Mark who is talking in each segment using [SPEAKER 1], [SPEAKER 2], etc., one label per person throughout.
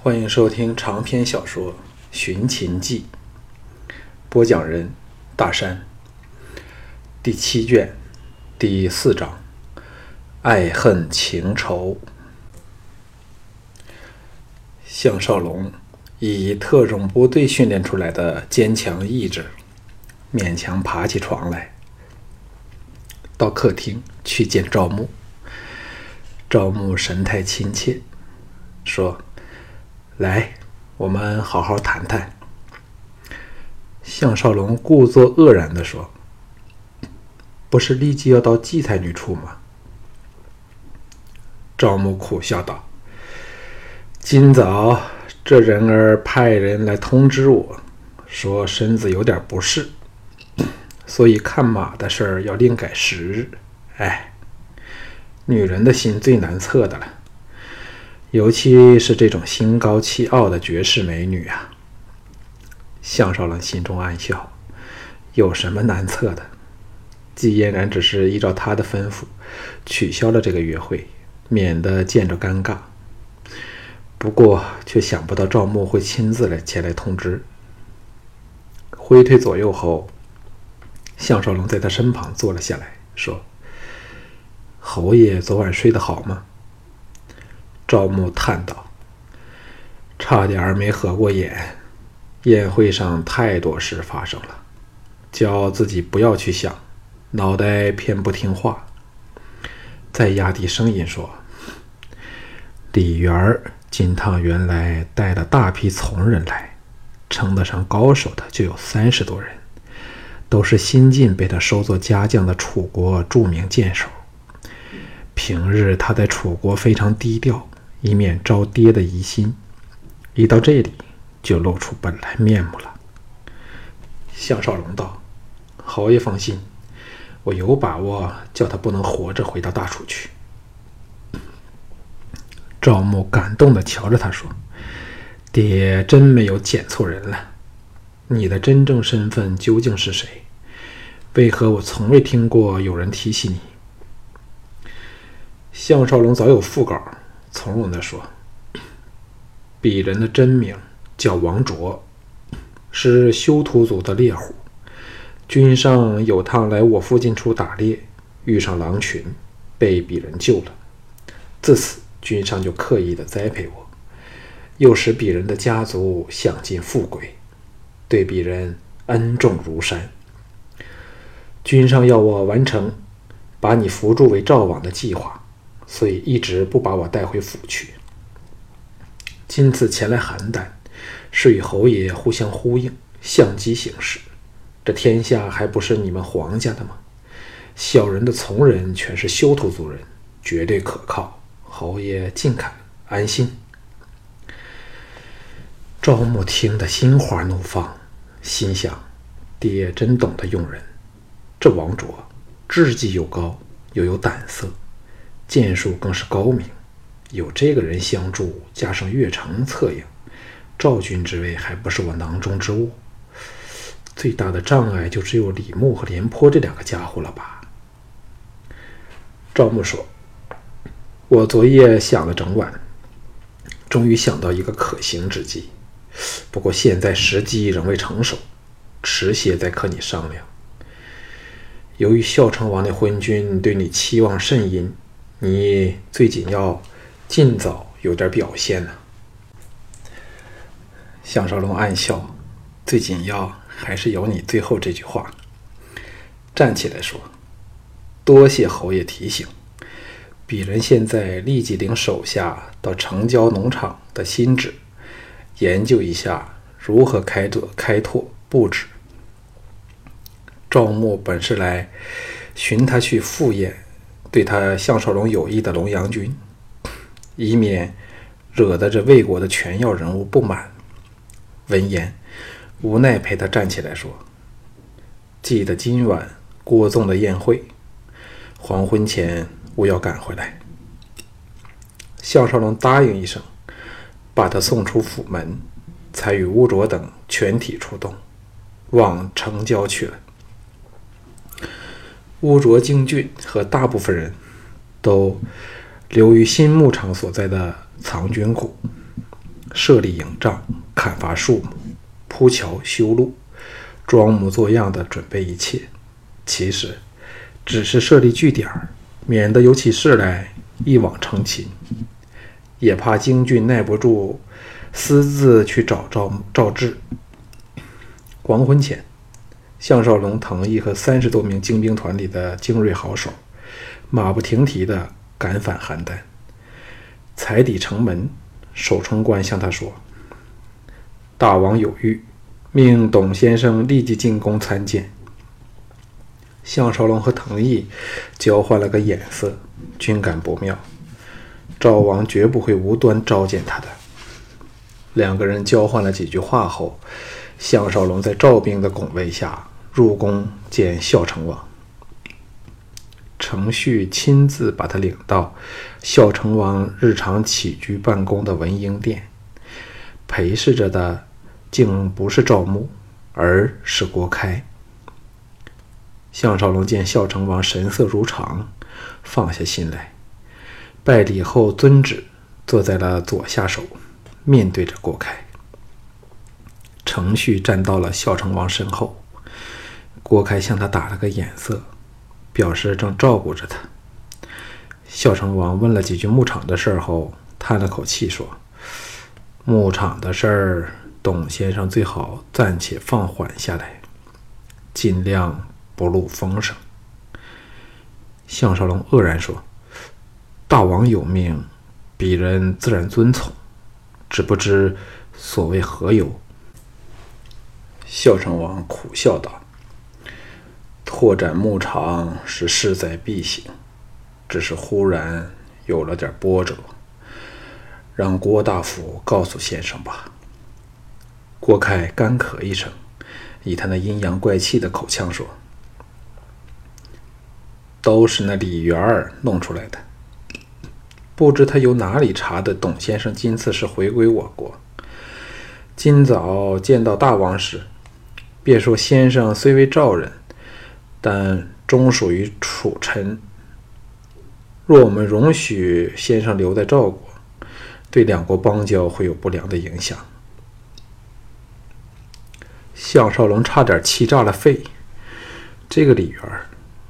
[SPEAKER 1] 欢迎收听长篇小说《寻秦记》，播讲人：大山。第七卷第四章：爱恨情仇。项少龙以特种部队训练出来的坚强意志，勉强爬起床来，到客厅去见赵牧。赵牧神态亲切，说。来，我们好好谈谈。项少龙故作愕然地说：“不是立即要到荠菜女处吗？”赵牧苦笑道：“今早这人儿派人来通知我，说身子有点不适，所以看马的事儿要另改时日。哎，女人的心最难测的了。”尤其是这种心高气傲的绝世美女啊！项少龙心中暗笑，有什么难测的？季嫣然只是依照他的吩咐取消了这个约会，免得见着尴尬。不过，却想不到赵牧会亲自来前来通知。挥退左右后，项少龙在他身旁坐了下来，说：“侯爷昨晚睡得好吗？”赵牧叹道：“差点没合过眼，宴会上太多事发生了，叫自己不要去想，脑袋偏不听话。”再压低声音说：“李元儿金堂原来带了大批从人来，称得上高手的就有三十多人，都是新晋被他收作家将的楚国著名剑手。平日他在楚国非常低调。”以免招爹的疑心，一到这里就露出本来面目了。项少龙道：“侯爷放心，我有把握叫他不能活着回到大楚去。”赵牧感动的瞧着他说：“爹真没有捡错人了。你的真正身份究竟是谁？为何我从未听过有人提起你？”项少龙早有腹稿。从容地说：“鄙人的真名叫王卓，是修图族的猎户。君上有趟来我附近处打猎，遇上狼群，被鄙人救了。自此，君上就刻意的栽培我，又使鄙人的家族享尽富贵，对鄙人恩重如山。君上要我完成把你扶助为赵王的计划。”所以一直不把我带回府去。今次前来邯郸，是与侯爷互相呼应，相机行事。这天下还不是你们皇家的吗？小人的从人全是修图族人，绝对可靠。侯爷尽看安心。赵牧听得心花怒放，心想：爹真懂得用人。这王卓志气又高，又有胆色。剑术更是高明，有这个人相助，加上岳城策应，赵军之位还不是我囊中之物。最大的障碍就只有李牧和廉颇这两个家伙了吧？赵牧说：“我昨夜想了整晚，终于想到一个可行之计，不过现在时机仍未成熟，迟些再和你商量。由于孝成王的昏君对你期望甚殷。”你最紧要尽早有点表现呢。项少龙暗笑，最紧要还是有你最后这句话。站起来说：“多谢侯爷提醒，鄙人现在立即领手下到城郊农场的新址，研究一下如何开拓开拓布置。赵牧本是来寻他去赴宴。”对他项少龙有意的龙阳君，以免惹得这魏国的权要人物不满。闻言，无奈陪他站起来说：“记得今晚郭纵的宴会，黄昏前务要赶回来。”项少龙答应一声，把他送出府门，才与乌卓等全体出动，往城郊去了。乌卓京俊和大部分人都留于新牧场所在的藏军谷，设立营帐、砍伐树木、铺桥修路、装模作样的准备一切，其实只是设立据点，免得有起事来一网成擒。也怕京俊耐不住，私自去找赵赵志。黄昏前，项少龙、藤毅和三十多名精兵团里的精锐好手，马不停蹄地赶返邯郸。踩抵城门，守城官向他说：“大王有谕，命董先生立即进宫参见。”项少龙和藤毅交换了个眼色，均感不妙。赵王绝不会无端召见他的。两个人交换了几句话后，项少龙在赵兵的拱卫下入宫见孝成王。程旭亲自把他领到孝成王日常起居办公的文英殿，陪侍着的竟不是赵牧，而是郭开。项少龙见孝成王神色如常，放下心来，拜礼后遵旨坐在了左下手，面对着郭开。程旭站到了孝成王身后，郭开向他打了个眼色。表示正照顾着他。孝成王问了几句牧场的事后，叹了口气说：“牧场的事儿，董先生最好暂且放缓下来，尽量不露风声。”项少龙愕然说：“大王有命，鄙人自然遵从，只不知所谓何由？”孝成王苦笑道。拓展牧场是势在必行，只是忽然有了点波折，让郭大夫告诉先生吧。郭开干咳一声，以他那阴阳怪气的口腔说：“都是那李元儿弄出来的，不知他由哪里查的。董先生今次是回归我国，今早见到大王时，便说先生虽为赵人。”但终属于楚臣。若我们容许先生留在赵国，对两国邦交会有不良的影响。项少龙差点气炸了肺。这个李元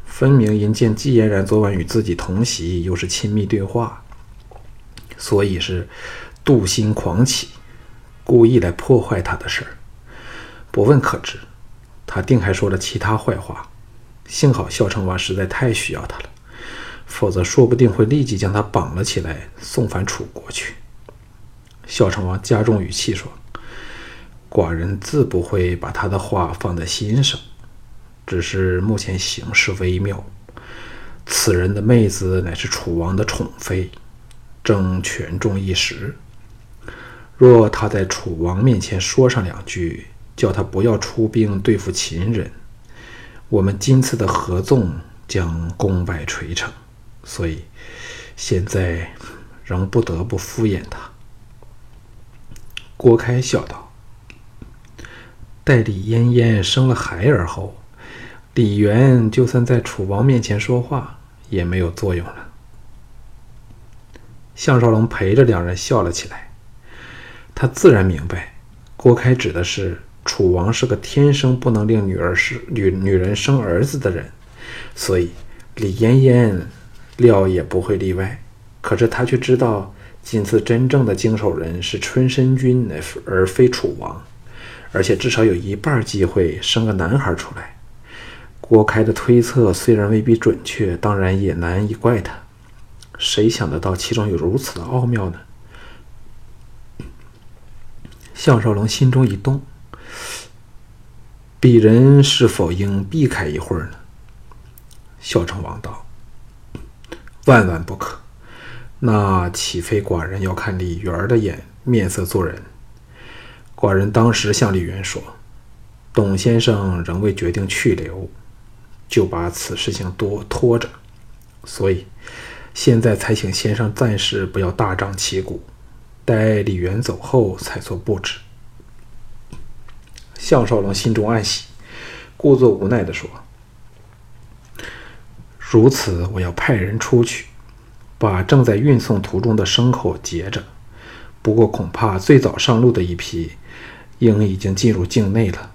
[SPEAKER 1] 分明因见季嫣然昨晚与自己同席，又是亲密对话，所以是妒心狂起，故意来破坏他的事儿。不问可知，他定还说了其他坏话。幸好孝成王实在太需要他了，否则说不定会立即将他绑了起来，送返楚国去。孝成王加重语气说：“寡人自不会把他的话放在心上，只是目前形势微妙。此人的妹子乃是楚王的宠妃，正权重一时。若他在楚王面前说上两句，叫他不要出兵对付秦人。”我们今次的合纵将功败垂成，所以现在仍不得不敷衍他。郭开笑道：“待李嫣嫣生了孩儿后，李元就算在楚王面前说话也没有作用了。”项少龙陪着两人笑了起来，他自然明白，郭开指的是。楚王是个天生不能令女儿生女女人生儿子的人，所以李嫣嫣料也不会例外。可是他却知道，今次真正的经手人是春申君，而非楚王，而且至少有一半机会生个男孩出来。郭开的推测虽然未必准确，当然也难以怪他。谁想得到其中有如此的奥妙呢？项少龙心中一动。鄙人是否应避开一会儿呢？孝成王道：“万万不可！那岂非寡人要看李元的眼面色做人？寡人当时向李元说，董先生仍未决定去留，就把此事情多拖着，所以现在才请先生暂时不要大张旗鼓，待李元走后才做布置。”项少龙心中暗喜，故作无奈地说：“如此，我要派人出去，把正在运送途中的牲口截着，不过恐怕最早上路的一批，应已经进入境内了。”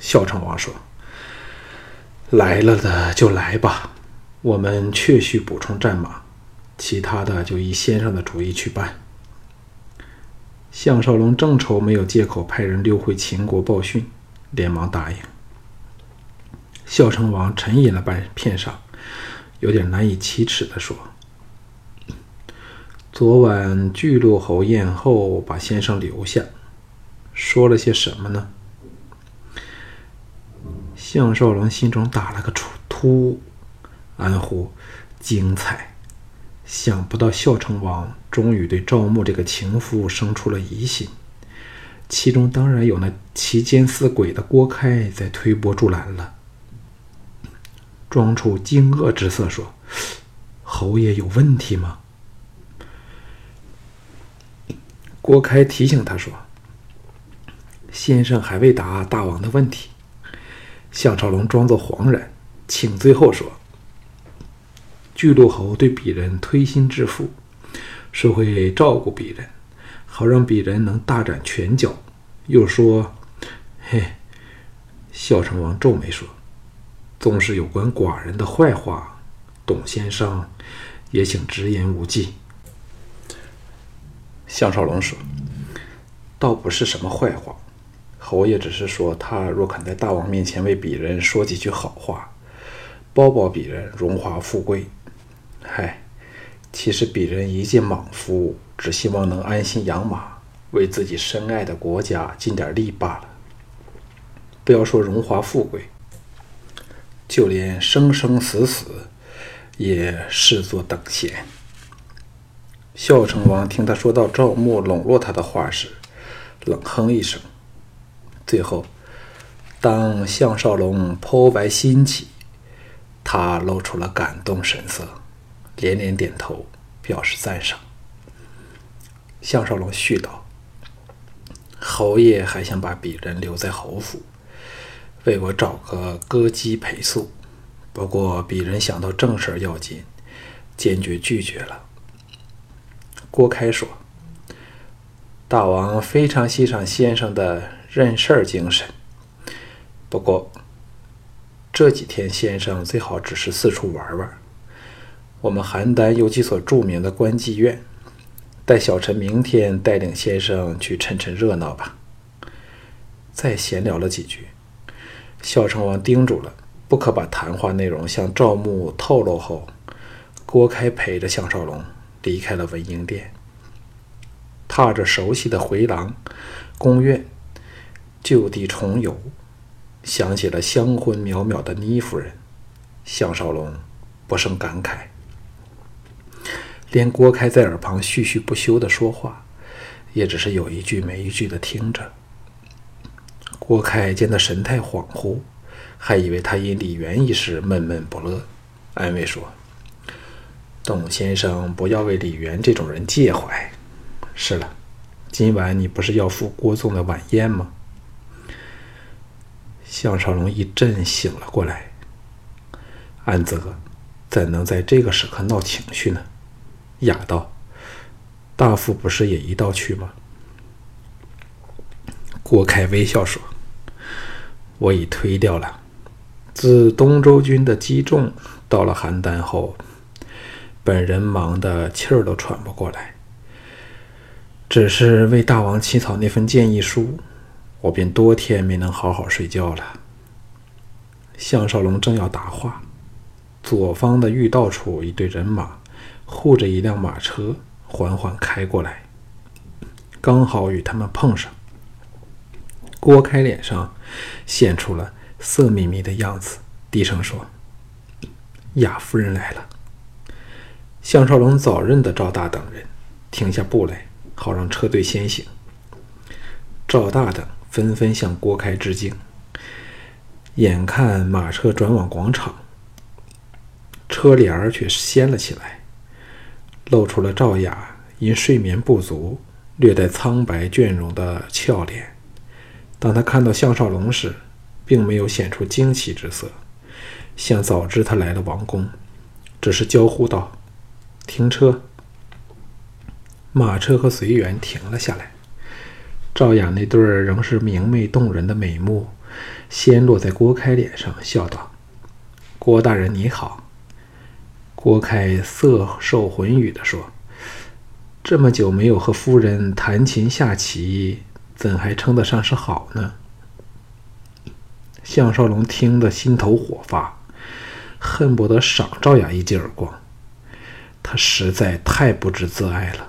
[SPEAKER 1] 孝成王说：“来了的就来吧，我们确需补充战马，其他的就依先生的主意去办。”项少龙正愁没有借口派人溜回秦国报讯，连忙答应。孝成王沉吟了半片晌，有点难以启齿地说：“昨晚巨鹿侯宴后，把先生留下，说了些什么呢？”项少龙心中打了个突，暗呼：“精彩！”想不到孝成王终于对赵牧这个情妇生出了疑心，其中当然有那奇奸似鬼的郭开在推波助澜了。装出惊愕之色说：“侯爷有问题吗？”郭开提醒他说：“先生还未答大王的问题。”项少龙装作惶然，请最后说。巨鹿侯对鄙人推心置腹，说会照顾鄙人，好让鄙人能大展拳脚。又说：“嘿。”孝成王皱眉说：“纵是有关寡人的坏话，董先生也请直言无忌。”项少龙说：“倒不是什么坏话，侯爷只是说，他若肯在大王面前为鄙人说几句好话，包保鄙人荣华富贵。”嗨，其实鄙人一介莽夫，只希望能安心养马，为自己深爱的国家尽点力罢了。不要说荣华富贵，就连生生死死，也视作等闲。孝成王听他说到赵牧笼络他的话时，冷哼一声。最后，当项少龙剖白心起，他露出了感动神色。连连点头，表示赞赏。项少龙絮道：“侯爷还想把鄙人留在侯府，为我找个歌姬陪宿。不过鄙人想到正事要紧，坚决拒绝了。”郭开说：“大王非常欣赏先生的认事儿精神，不过这几天先生最好只是四处玩玩。”我们邯郸有几所著名的官妓院，待小陈明天带领先生去趁趁热闹吧。再闲聊了几句，孝成王叮嘱了，不可把谈话内容向赵牧透露后，郭开陪着项少龙离开了文英殿，踏着熟悉的回廊、宫院，就地重游，想起了香魂渺渺的倪夫人，项少龙不胜感慨。连郭开在耳旁絮絮不休的说话，也只是有一句没一句的听着。郭开见他神态恍惚，还以为他因李元一事闷闷不乐，安慰说：“董先生不要为李元这种人介怀。是了，今晚你不是要赴郭纵的晚宴吗？”项少龙一阵醒了过来，安泽怎能在这个时刻闹情绪呢？哑道：“大夫不是也一道去吗？”郭开微笑说：“我已推掉了。自东周军的击中到了邯郸后，本人忙得气儿都喘不过来。只是为大王起草那份建议书，我便多天没能好好睡觉了。”项少龙正要答话，左方的御道处一队人马。护着一辆马车缓缓开过来，刚好与他们碰上。郭开脸上现出了色眯眯的样子，低声说：“雅夫人来了。”项少龙早认得赵大等人，停下步来，好让车队先行。赵大等纷纷向郭开致敬。眼看马车转往广场，车帘儿却掀了起来。露出了赵雅因睡眠不足略带苍白倦容的俏脸。当他看到项少龙时，并没有显出惊奇之色，像早知他来了王宫，只是娇呼道：“停车！”马车和随员停了下来。赵雅那对儿仍是明媚动人的美目，先落在郭开脸上，笑道：“郭大人你好。”郭开色受魂语地说：“这么久没有和夫人弹琴下棋，怎还称得上是好呢？”项少龙听得心头火发，恨不得赏赵雅一记耳光。他实在太不知自爱了。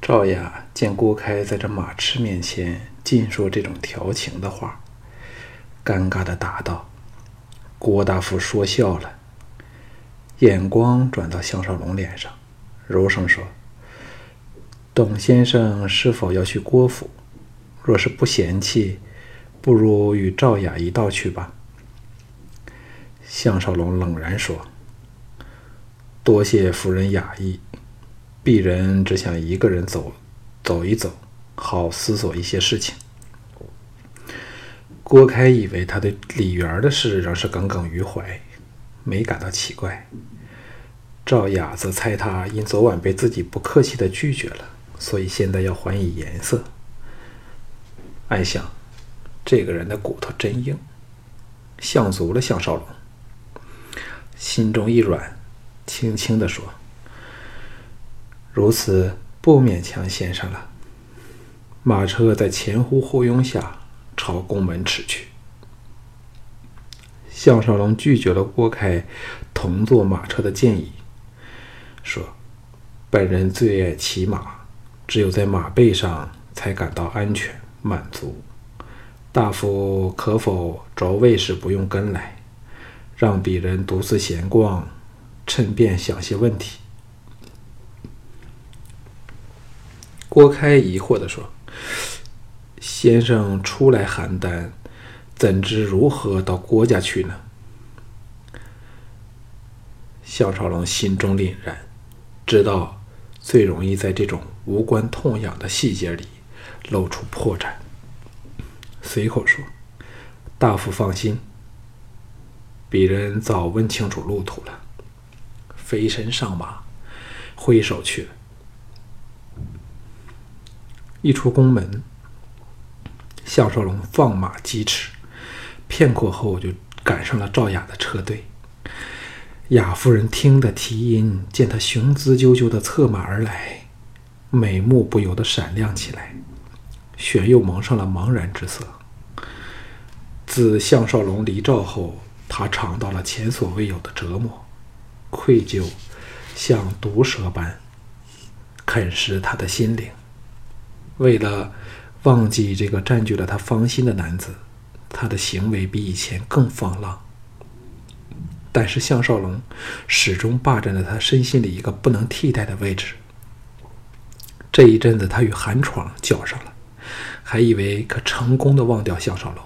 [SPEAKER 1] 赵雅见郭开在这马痴面前尽说这种调情的话，尴尬的答道：“郭大夫说笑了。”眼光转到项少龙脸上，柔声说：“董先生是否要去郭府？若是不嫌弃，不如与赵雅一道去吧。”项少龙冷然说：“多谢夫人雅意。”鄙人只想一个人走，走一走，好思索一些事情。郭开以为他对李园的事仍是耿耿于怀，没感到奇怪。赵雅则猜他因昨晚被自己不客气的拒绝了，所以现在要还以颜色。暗想，这个人的骨头真硬，像足了项少龙。心中一软，轻轻地说。如此不勉强先生了。马车在前呼后拥下朝宫门驰去。项少龙拒绝了郭开同坐马车的建议，说：“本人最爱骑马，只有在马背上才感到安全满足。大夫可否着卫时不用跟来，让鄙人独自闲逛，趁便想些问题？”郭开疑惑地说：“先生初来邯郸，怎知如何到郭家去呢？”项少龙心中凛然，知道最容易在这种无关痛痒的细节里露出破绽，随口说：“大夫放心，鄙人早问清楚路途了。”飞身上马，挥手去了。一出宫门，项少龙放马疾驰，片刻后就赶上了赵雅的车队。雅夫人听得啼音，见他雄姿赳赳的策马而来，美目不由得闪亮起来，旋又蒙上了茫然之色。自项少龙离赵后，他尝到了前所未有的折磨，愧疚像毒蛇般啃食他的心灵。为了忘记这个占据了他芳心的男子，他的行为比以前更放浪。但是项少龙始终霸占了他身心里一个不能替代的位置。这一阵子，他与韩闯较上了，还以为可成功的忘掉项少龙，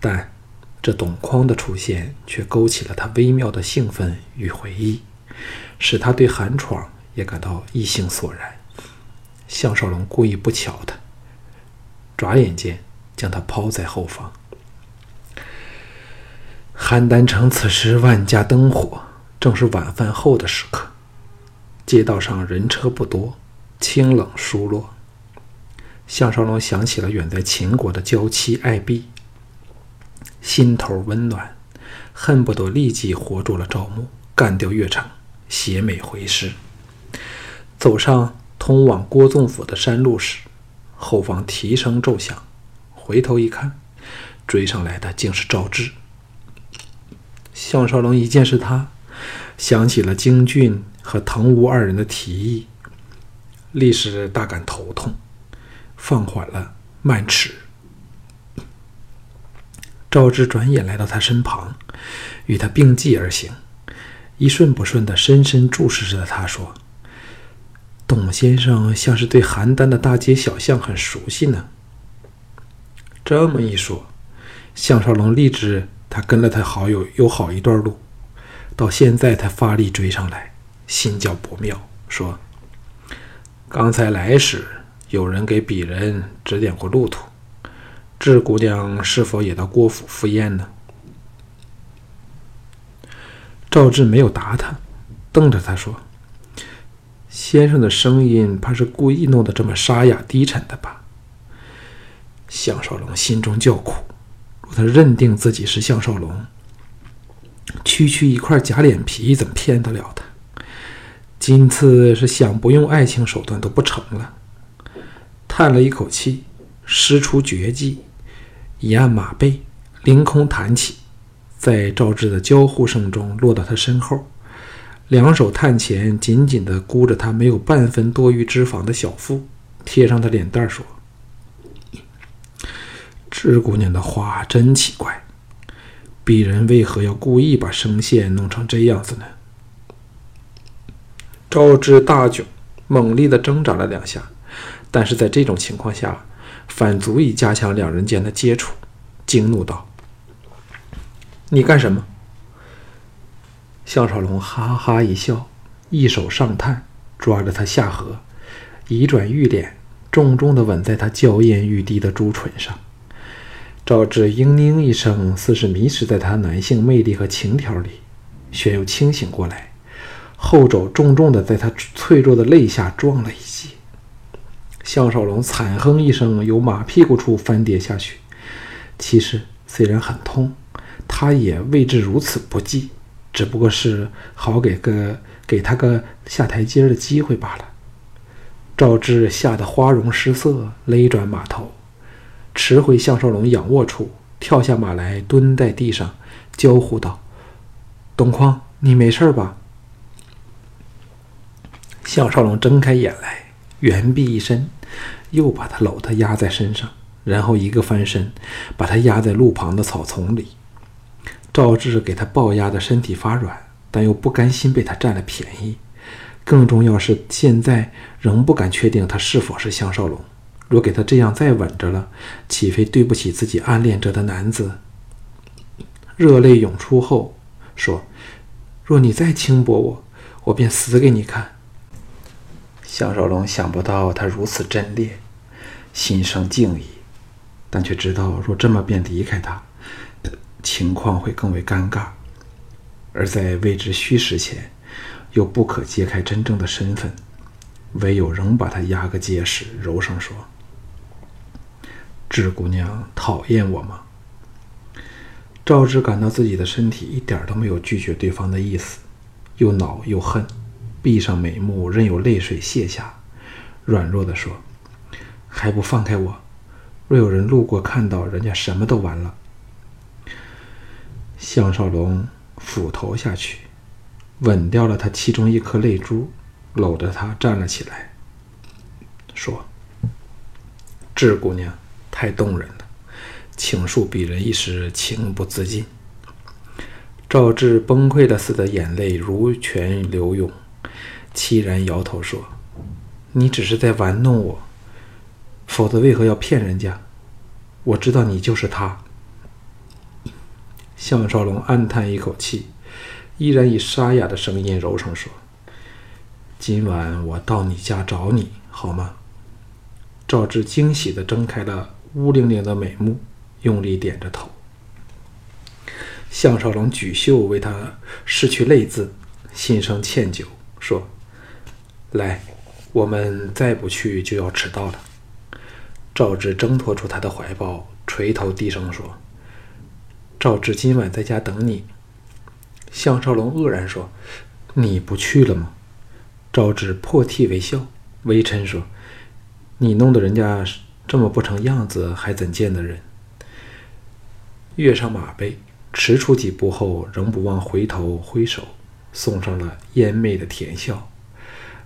[SPEAKER 1] 但这董匡的出现却勾起了他微妙的兴奋与回忆，使他对韩闯也感到异性索然。项少龙故意不瞧他，转眼间将他抛在后方。邯郸城此时万家灯火，正是晚饭后的时刻，街道上人车不多，清冷疏落。项少龙想起了远在秦国的娇妻艾碧，心头温暖，恨不得立即活捉了赵牧，干掉越城，携美回师，走上。通往郭纵府的山路时，后方蹄声骤响，回头一看，追上来的竟是赵志。项少龙一见是他，想起了京俊和藤吴二人的提议，立时大感头痛，放缓了慢驰。赵志转眼来到他身旁，与他并继而行，一顺不顺的深深注视着他，说。董先生像是对邯郸的大街小巷很熟悉呢。这么一说，项少龙立志他跟了他好友有好一段路，到现在才发力追上来，心叫不妙，说：“刚才来时有人给鄙人指点过路途，智姑娘是否也到郭府赴宴呢？”赵志没有答他，瞪着他说。先生的声音怕是故意弄得这么沙哑低沉的吧？项少龙心中叫苦，他认定自己是项少龙，区区一块假脸皮怎么骗得了他？今次是想不用爱情手段都不成了。叹了一口气，施出绝技，一按马背，凌空弹起，在赵志的交互声中落到他身后。两手探前，紧紧地箍着他没有半分多余脂肪的小腹，贴上他脸蛋说：“智姑娘的话真奇怪，鄙人为何要故意把声线弄成这样子呢？”赵志大窘，猛烈的挣扎了两下，但是在这种情况下，反足以加强两人间的接触，惊怒道：“你干什么？”项少龙哈哈一笑，一手上探，抓着他下颌，移转玉脸，重重的吻在他娇艳欲滴的朱唇上。赵志嘤咛一声，似是迷失在他男性魅力和情调里，却又清醒过来，后肘重重地在他脆弱的肋下撞了一击。项少龙惨哼一声，由马屁股处翻跌下去。其实虽然很痛，他也未至如此不济。只不过是好给个给他个下台阶的机会罢了。赵志吓得花容失色，勒转马头，驰回项少龙仰卧处，跳下马来，蹲在地上，娇呼道：“东匡，你没事吧？”项少龙睁开眼来，圆臂一伸，又把他搂他压在身上，然后一个翻身，把他压在路旁的草丛里。赵志给他抱压的身体发软，但又不甘心被他占了便宜。更重要是，现在仍不敢确定他是否是项少龙。若给他这样再稳着了，岂非对不起自己暗恋着的男子？热泪涌出后，说：“若你再轻薄我，我便死给你看。”项少龙想不到他如此真烈，心生敬意，但却知道若这么便离开他。情况会更为尴尬，而在未知虚实前，又不可揭开真正的身份，唯有仍把他压个结实，柔声说：“智姑娘讨厌我吗？”赵志感到自己的身体一点都没有拒绝对方的意思，又恼又恨，闭上眉目，任由泪水泻下，软弱地说：“还不放开我！若有人路过看到，人家什么都完了。”项少龙俯头下去，吻掉了他其中一颗泪珠，搂着她站了起来，说：“智姑娘太动人了，倾诉鄙人一时情不自禁。”赵志崩溃的似的，眼泪如泉流涌，凄然摇头说：“你只是在玩弄我，否则为何要骗人家？我知道你就是他。”项少龙暗叹一口气，依然以沙哑的声音柔声说：“今晚我到你家找你，好吗？”赵志惊喜地睁开了乌灵灵的美目，用力点着头。项少龙举袖为他拭去泪渍，心生歉疚，说：“来，我们再不去就要迟到了。”赵志挣脱出他的怀抱，垂头低声说。赵志今晚在家等你。项少龙愕然说：“你不去了吗？”赵志破涕为笑，微嗔说：“你弄得人家这么不成样子，还怎见得人？”跃上马背，驰出几步后，仍不忘回头挥手，送上了艳媚的甜笑。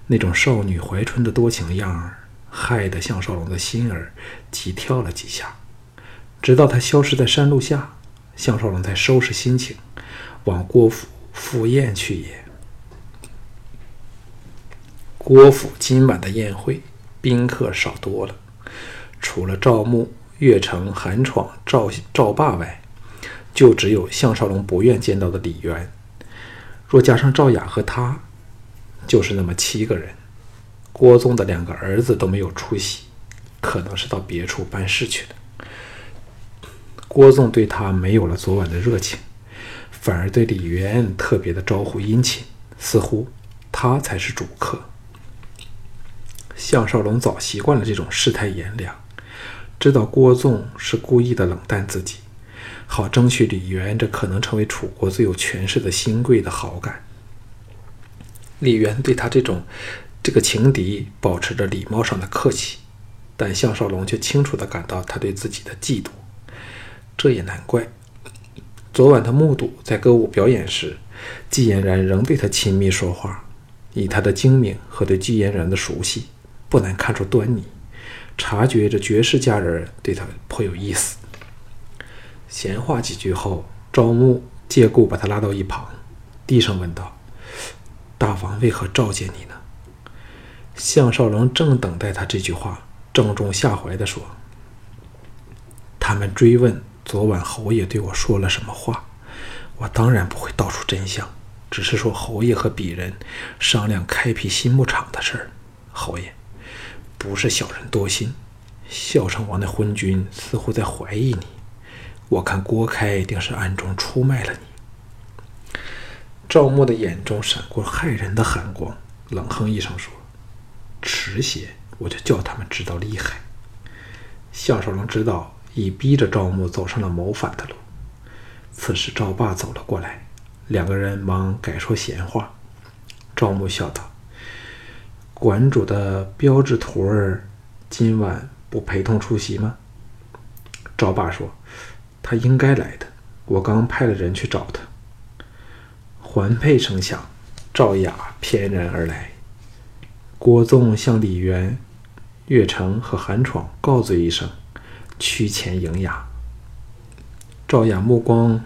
[SPEAKER 1] 那种少女怀春的多情样儿，害得项少龙的心儿急跳了几下，直到他消失在山路下。项少龙才收拾心情，往郭府赴宴去也。郭府今晚的宴会，宾客少多了，除了赵牧、岳成、韩闯、赵赵霸外，就只有项少龙不愿见到的李渊。若加上赵雅和他，就是那么七个人。郭宗的两个儿子都没有出席，可能是到别处办事去了。郭纵对他没有了昨晚的热情，反而对李渊特别的招呼殷勤，似乎他才是主客。项少龙早习惯了这种世态炎凉，知道郭纵是故意的冷淡自己，好争取李渊这可能成为楚国最有权势的新贵的好感。李渊对他这种这个情敌保持着礼貌上的客气，但项少龙却清楚地感到他对自己的嫉妒。这也难怪，昨晚他目睹在歌舞表演时，季嫣然仍对他亲密说话，以他的精明和对季嫣然的熟悉。不难看出端倪，察觉这绝世佳人对他颇有意思。闲话几句后，赵牧借故把他拉到一旁，低声问道：“大王为何召见你呢？”项少龙正等待他这句话，正中下怀地说：“他们追问昨晚侯爷对我说了什么话，我当然不会道出真相，只是说侯爷和鄙人商量开辟新牧场的事儿。侯爷。”不是小人多心，孝成王的昏君似乎在怀疑你。我看郭开定是暗中出卖了你。赵牧的眼中闪过骇人的寒光，冷哼一声说：“迟些我就叫他们知道厉害。”项少龙知道已逼着赵牧走上了谋反的路。此时赵霸走了过来，两个人忙改说闲话。赵牧笑道。馆主的标志徒儿今晚不陪同出席吗？赵霸说：“他应该来的，我刚派了人去找他。”环佩声响，赵雅翩然而来。郭纵向李渊、岳成和韩闯告罪一声，趋前迎雅。赵雅目光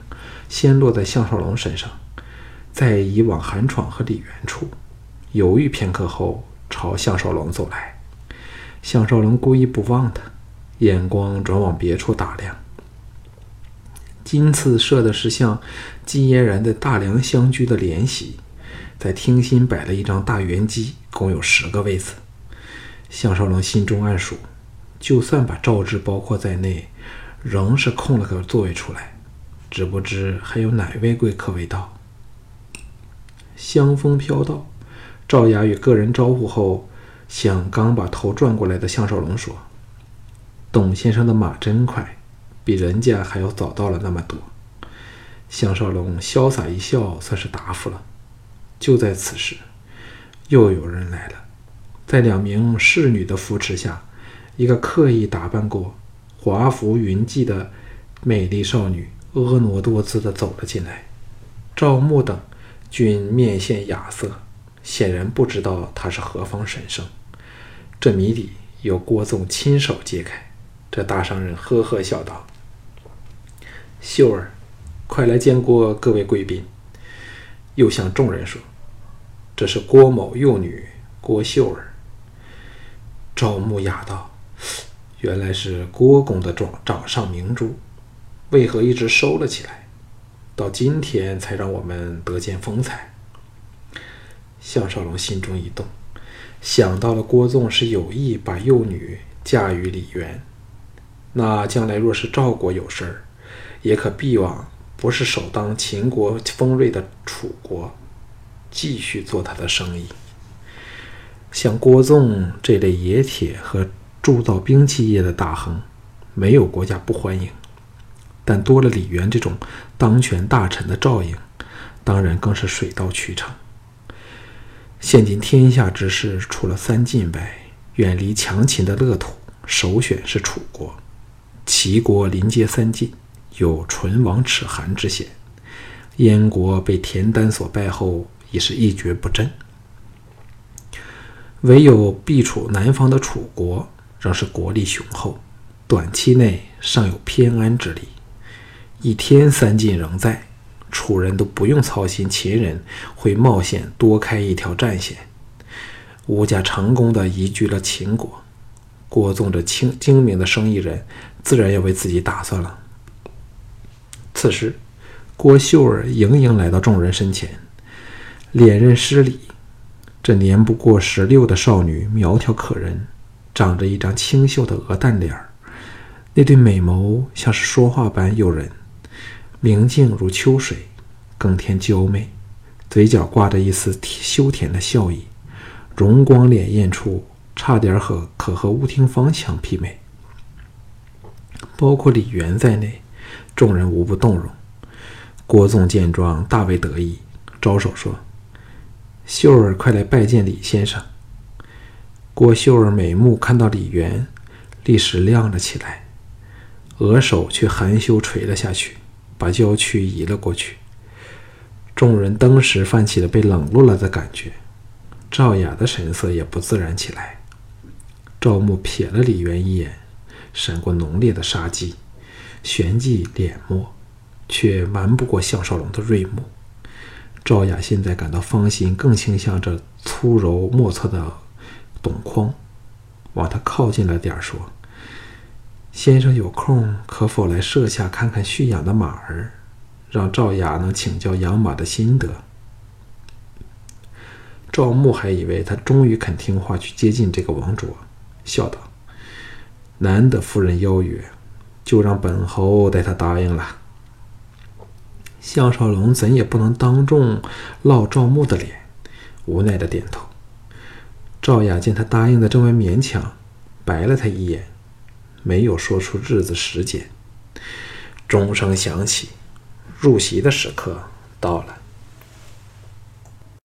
[SPEAKER 1] 先落在项少龙身上，再移往韩闯和李渊处，犹豫片刻后。朝项少龙走来，项少龙故意不望他，眼光转往别处打量。今次设的是向季嫣然的大梁相居的联席，在厅心摆了一张大圆机，共有十个位子。项少龙心中暗数，就算把赵志包括在内，仍是空了个座位出来。只不知还有哪位贵客未到？香风飘到。赵雅与个人招呼后，向刚把头转过来的项少龙说：“董先生的马真快，比人家还要早到了那么多。”项少龙潇洒一笑，算是答复了。就在此时，又有人来了，在两名侍女的扶持下，一个刻意打扮过、华服云髻的美丽少女婀娜多姿地走了进来。赵牧等均面现雅色。显然不知道他是何方神圣，这谜底由郭纵亲手揭开。这大商人呵呵笑道：“秀儿，快来见过各位贵宾。”又向众人说：“这是郭某幼女郭秀儿。”赵牧雅道：“原来是郭公的掌掌上明珠，为何一直收了起来？到今天才让我们得见风采。”项少龙心中一动，想到了郭纵是有意把幼女嫁与李渊，那将来若是赵国有事儿，也可必往不是首当秦国锋锐的楚国继续做他的生意。像郭纵这类冶铁和铸造兵器业的大亨，没有国家不欢迎，但多了李渊这种当权大臣的照应，当然更是水到渠成。现今天下之事，除了三晋外，远离强秦的乐土，首选是楚国。齐国临接三晋，有唇亡齿寒之险；燕国被田丹所败后，已是一蹶不振。唯有避处南方的楚国，仍是国力雄厚，短期内尚有偏安之力。一天三晋仍在。楚人都不用操心秦人会冒险多开一条战线，吴家成功的移居了秦国，郭纵这精精明的生意人自然要为自己打算了。此时，郭秀儿盈盈来到众人身前，连任施礼。这年不过十六的少女苗条可人，长着一张清秀的鹅蛋脸儿，那对美眸像是说话般诱人。明净如秋水，更添娇媚，嘴角挂着一丝羞甜的笑意，容光潋滟处差点和可和吴廷芳相媲美。包括李渊在内，众人无不动容。郭纵见状，大为得意，招手说：“秀儿，快来拜见李先生。”郭秀儿美目看到李渊，立时亮了起来，额首却含羞垂了下去，把娇躯移了过去。众人登时泛起了被冷落了的感觉，赵雅的神色也不自然起来。赵牧瞥了李渊一眼。闪过浓烈的杀机，旋即脸漠，却瞒不过项少龙的锐目。赵雅现在感到芳心更倾向这粗柔莫测的董匡，往他靠近了点儿说：“先生有空可否来舍下看看驯养的马儿，让赵雅能请教养马的心得。”赵牧还以为他终于肯听话去接近这个王卓，笑道。难得夫人邀约，就让本侯代他答应了。项少龙怎也不能当众落赵牧的脸，无奈的点头。赵雅见他答应的这么勉强，白了他一眼，没有说出日子时间。钟声响起，入席的时刻到了。